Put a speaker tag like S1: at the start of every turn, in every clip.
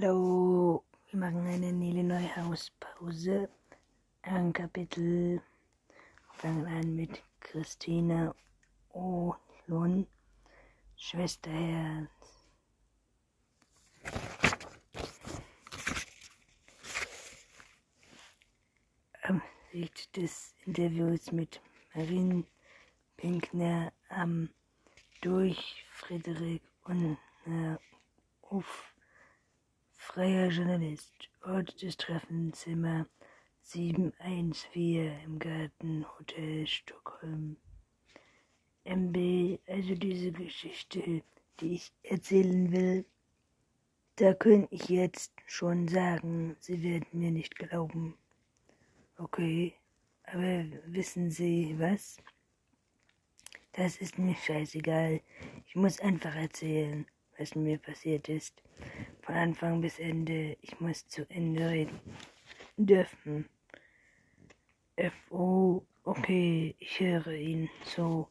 S1: Hallo, wir machen eine Nele Neuhaus Pause. Ein Kapitel. Wir fangen an mit Christina Ohlund, Schwesterherz. Am Sicht des Interviews mit Marin Pinkner am durch Friedrich und äh, Freier Journalist, Ort des Treffens Zimmer 714 im Garten Hotel Stockholm. MB, also diese Geschichte, die ich erzählen will, da könnte ich jetzt schon sagen, Sie werden mir nicht glauben. Okay, aber wissen Sie was? Das ist mir scheißegal. Ich muss einfach erzählen, was mir passiert ist von Anfang bis Ende. Ich muss zu Ende reden dürfen. F.O. Okay, ich höre ihn so.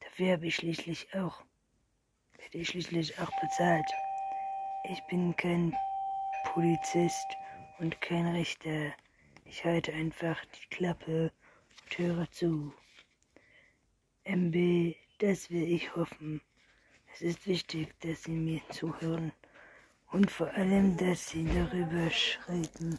S1: Dafür habe ich schließlich auch, werde ich schließlich auch bezahlt. Ich bin kein Polizist und kein Richter. Ich halte einfach die Klappe und höre zu. MB, das will ich hoffen. Es ist wichtig, dass Sie mir zuhören und vor allem, dass sie darüber schreden.